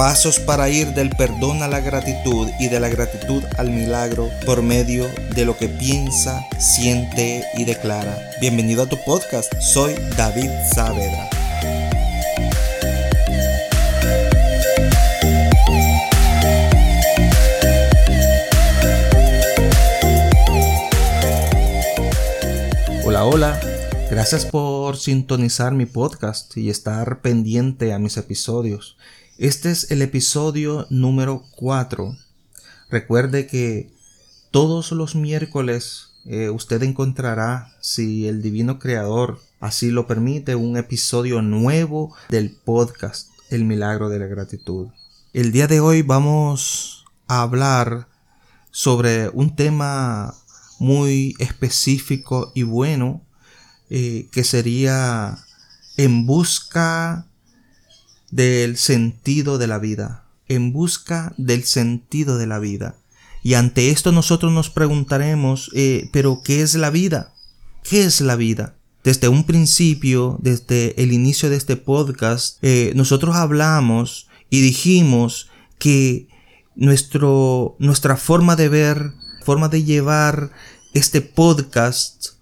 Pasos para ir del perdón a la gratitud y de la gratitud al milagro por medio de lo que piensa, siente y declara. Bienvenido a tu podcast, soy David Saavedra. Hola, hola. Gracias por sintonizar mi podcast y estar pendiente a mis episodios. Este es el episodio número 4. Recuerde que todos los miércoles eh, usted encontrará, si el Divino Creador así lo permite, un episodio nuevo del podcast El Milagro de la Gratitud. El día de hoy vamos a hablar sobre un tema muy específico y bueno eh, que sería en busca del sentido de la vida, en busca del sentido de la vida. Y ante esto nosotros nos preguntaremos, eh, pero ¿qué es la vida? ¿Qué es la vida? Desde un principio, desde el inicio de este podcast, eh, nosotros hablamos y dijimos que nuestro, nuestra forma de ver, forma de llevar este podcast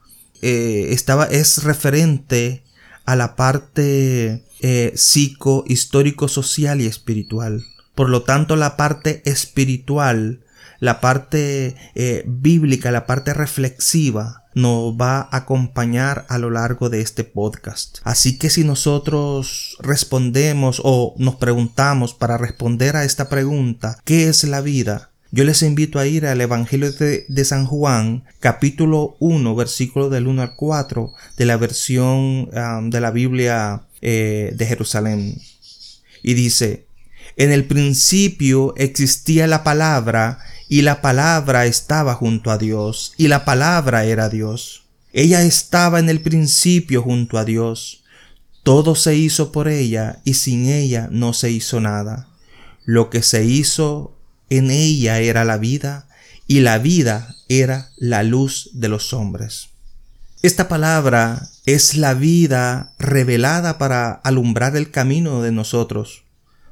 eh, estaba, es referente a la parte eh, psico, histórico, social y espiritual. Por lo tanto, la parte espiritual, la parte eh, bíblica, la parte reflexiva, nos va a acompañar a lo largo de este podcast. Así que si nosotros respondemos o nos preguntamos para responder a esta pregunta, ¿qué es la vida? Yo les invito a ir al Evangelio de, San Juan, capítulo 1, versículo del 1 al 4, de la versión de la Biblia eh, de Jerusalén. Y dice, en el principio existía la palabra, y la palabra estaba junto a Dios, y la palabra era Dios. Ella estaba en el principio junto a Dios. Todo se hizo por ella, y sin ella no se hizo nada. Lo que se hizo en ella era la vida y la vida era la luz de los hombres. Esta palabra es la vida revelada para alumbrar el camino de nosotros,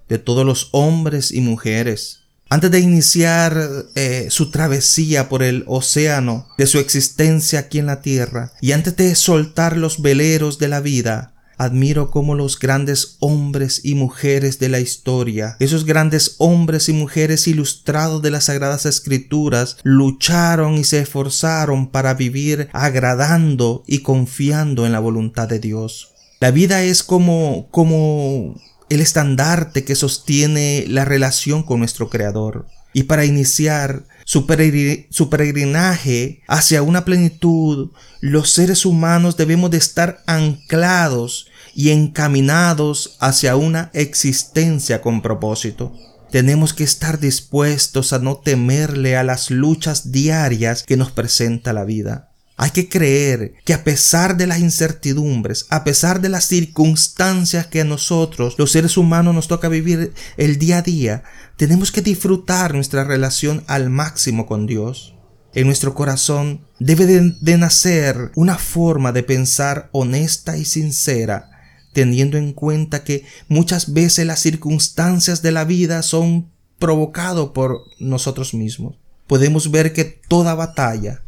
de todos los hombres y mujeres. Antes de iniciar eh, su travesía por el océano de su existencia aquí en la tierra, y antes de soltar los veleros de la vida, Admiro cómo los grandes hombres y mujeres de la historia, esos grandes hombres y mujeres ilustrados de las sagradas escrituras, lucharon y se esforzaron para vivir agradando y confiando en la voluntad de Dios. La vida es como como el estandarte que sostiene la relación con nuestro Creador. Y para iniciar su, peregrinaje hacia una plenitud, los seres humanos debemos de estar anclados y encaminados hacia una existencia con propósito. Tenemos que estar dispuestos a no temerle a las luchas diarias que nos presenta la vida. Hay que creer que a pesar de las incertidumbres, a pesar de las circunstancias que a nosotros, los seres humanos, nos toca vivir el día a día, tenemos que disfrutar nuestra relación al máximo con Dios. En nuestro corazón debe de, nacer una forma de pensar honesta y sincera, teniendo en cuenta que muchas veces las circunstancias de la vida son provocadas por nosotros mismos. Podemos ver que toda batalla,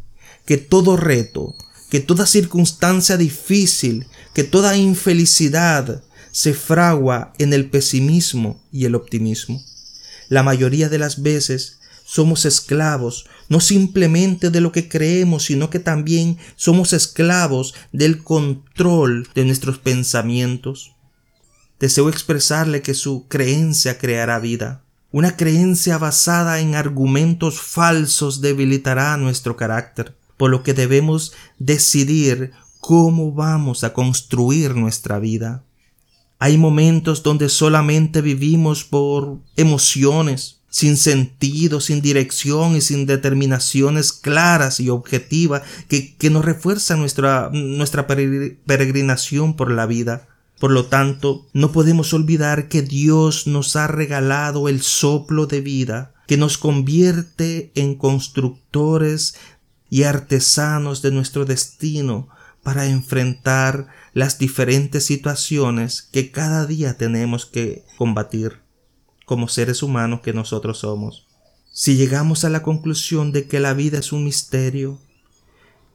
que todo reto, que toda circunstancia difícil, que toda infelicidad se fragua en el pesimismo y el optimismo. La mayoría de las veces somos esclavos no simplemente de lo que creemos, sino que también somos esclavos del control de nuestros pensamientos. Deseo expresarle que su creencia creará vida. Una creencia basada en argumentos falsos debilitará nuestro carácter por lo que debemos decidir cómo vamos a construir nuestra vida. Hay momentos donde solamente vivimos por emociones, sin sentido, sin dirección y sin determinaciones claras y objetivas que, que nos refuerzan nuestra, nuestra peregrinación por la vida. Por lo tanto, no podemos olvidar que Dios nos ha regalado el soplo de vida, que nos convierte en constructores y artesanos de nuestro destino para enfrentar las diferentes situaciones que cada día tenemos que combatir como seres humanos que nosotros somos. Si llegamos a la conclusión de que la vida es un misterio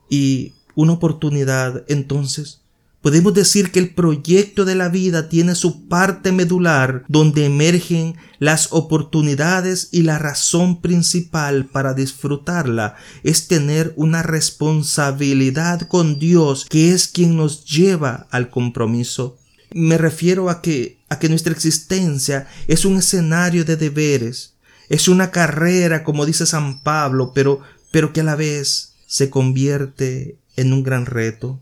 y una oportunidad, entonces Podemos decir que el proyecto de la vida tiene su parte medular donde emergen las oportunidades y la razón principal para disfrutarla. Es tener una responsabilidad con Dios que es quien nos lleva al compromiso. Me refiero a que, a que nuestra existencia es un escenario de deberes, es una carrera como dice San Pablo, pero, pero que a la vez se convierte en un gran reto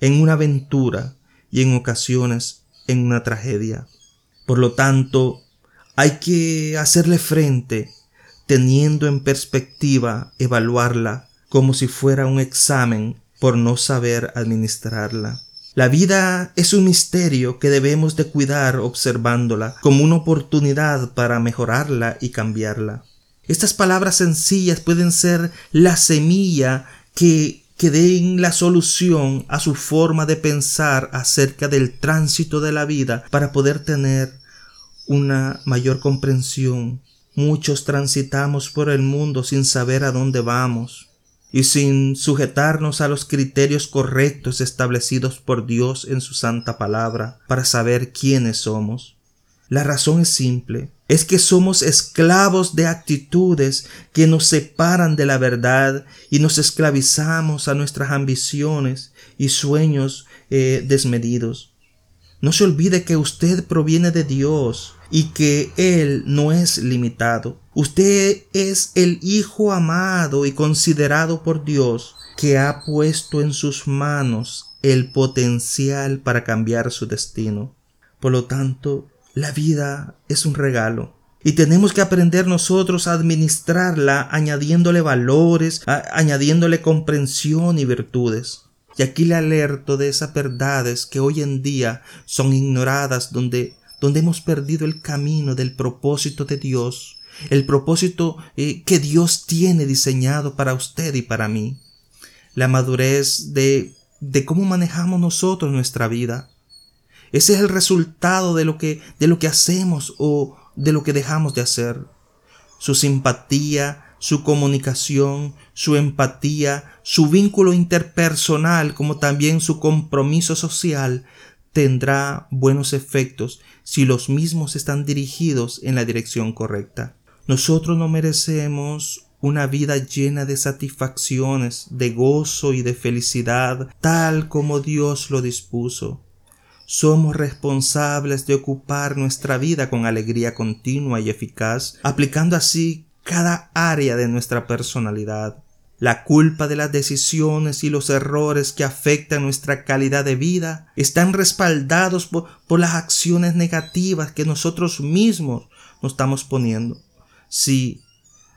en una aventura y en ocasiones en una tragedia. Por lo tanto, hay que hacerle frente teniendo en perspectiva evaluarla como si fuera un examen por no saber administrarla. La vida es un misterio que debemos de cuidar observándola como una oportunidad para mejorarla y cambiarla. Estas palabras sencillas pueden ser la semilla que que den la solución a su forma de pensar acerca del tránsito de la vida para poder tener una mayor comprensión. Muchos transitamos por el mundo sin saber a dónde vamos y sin sujetarnos a los criterios correctos establecidos por Dios en su santa palabra para saber quiénes somos. La razón es simple, es que somos esclavos de actitudes que nos separan de la verdad y nos esclavizamos a nuestras ambiciones y sueños eh, desmedidos. No se olvide que usted proviene de Dios y que Él no es limitado. Usted es el Hijo amado y considerado por Dios que ha puesto en sus manos el potencial para cambiar su destino. Por lo tanto, la vida es un regalo y tenemos que aprender nosotros a administrarla añadiéndole valores, añadiéndole comprensión y virtudes. Y aquí le alerto de esas verdades que hoy en día son ignoradas donde, donde hemos perdido el camino del propósito de Dios, el propósito eh, que Dios tiene diseñado para usted y para mí. La madurez de, de cómo manejamos nosotros nuestra vida ese es el resultado de lo que, de lo que hacemos o de lo que dejamos de hacer. Su simpatía, su comunicación, su empatía, su vínculo interpersonal, como también su compromiso social, tendrá buenos efectos si los mismos están dirigidos en la dirección correcta. Nosotros no merecemos una vida llena de satisfacciones, de gozo y de felicidad, tal como Dios lo dispuso. Somos responsables de ocupar nuestra vida con alegría continua y eficaz, aplicando así cada área de nuestra personalidad. La culpa de las decisiones y los errores que afectan nuestra calidad de vida están respaldados por, las acciones negativas que nosotros mismos nos estamos poniendo. Sí,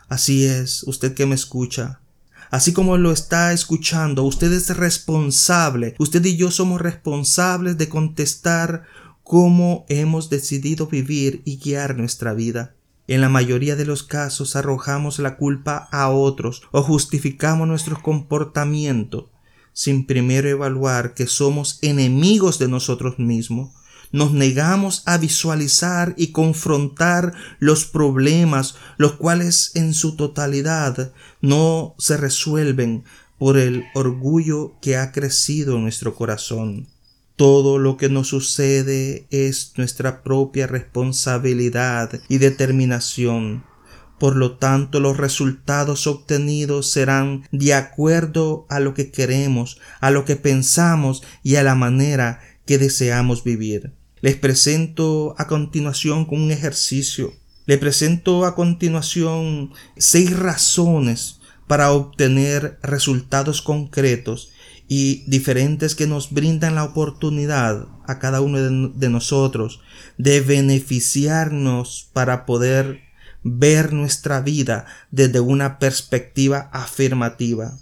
así es, usted que me escucha, así como lo está escuchando, usted es responsable, usted y yo somos responsables de contestar cómo hemos decidido vivir y guiar nuestra vida. En la mayoría de los casos arrojamos la culpa a otros o justificamos nuestro comportamiento sin primero evaluar que somos enemigos de nosotros mismos nos negamos a visualizar y confrontar los problemas, los cuales en su totalidad no se resuelven por el orgullo que ha crecido en nuestro corazón. Todo lo que nos sucede es nuestra propia responsabilidad y determinación. Por lo tanto, los resultados obtenidos serán de acuerdo a lo que queremos, a lo que pensamos y a la manera que deseamos vivir. Les presento a continuación con un ejercicio. Les presento a continuación seis razones para obtener resultados concretos y diferentes que nos brindan la oportunidad a cada uno de, nosotros de beneficiarnos para poder ver nuestra vida desde una perspectiva afirmativa.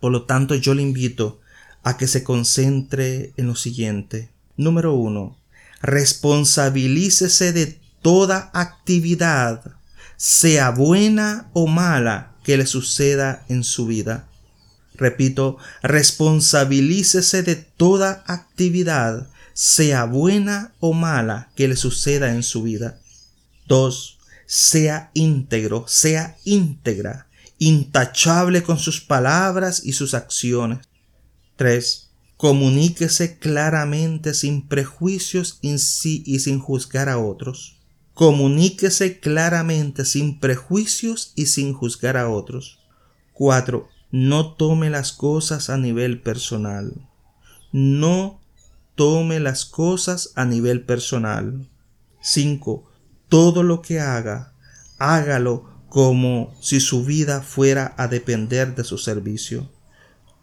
Por lo tanto, yo le invito a que se concentre en lo siguiente. Número uno, responsabilícese de toda actividad, sea buena o mala, que le suceda en su vida. Repito, responsabilícese de toda actividad, sea buena o mala, que le suceda en su vida. 2. Sea íntegro, sea íntegra, intachable con sus palabras y sus acciones. 3. Comuníquese claramente sin prejuicios en sí y sin juzgar a otros. Comuníquese claramente sin prejuicios y sin juzgar a otros. 4. No tome las cosas a nivel personal. No tome las cosas a nivel personal. 5. Todo lo que haga, hágalo como si su vida fuera a depender de su servicio.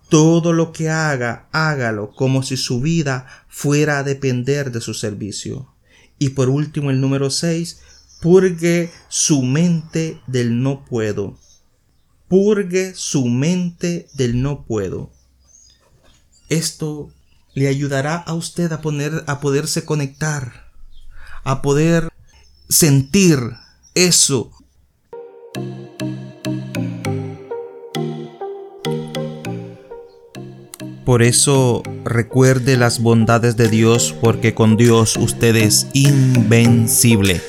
Todo lo que haga, hágalo como si su vida fuera a depender de su servicio. Y por último, el número 6, purgue su mente del no puedo. Purgue su mente del no puedo. Esto le ayudará a usted a, poner, a poderse conectar, a poder sentir eso Por eso recuerde las bondades de Dios porque con Dios usted es invencible.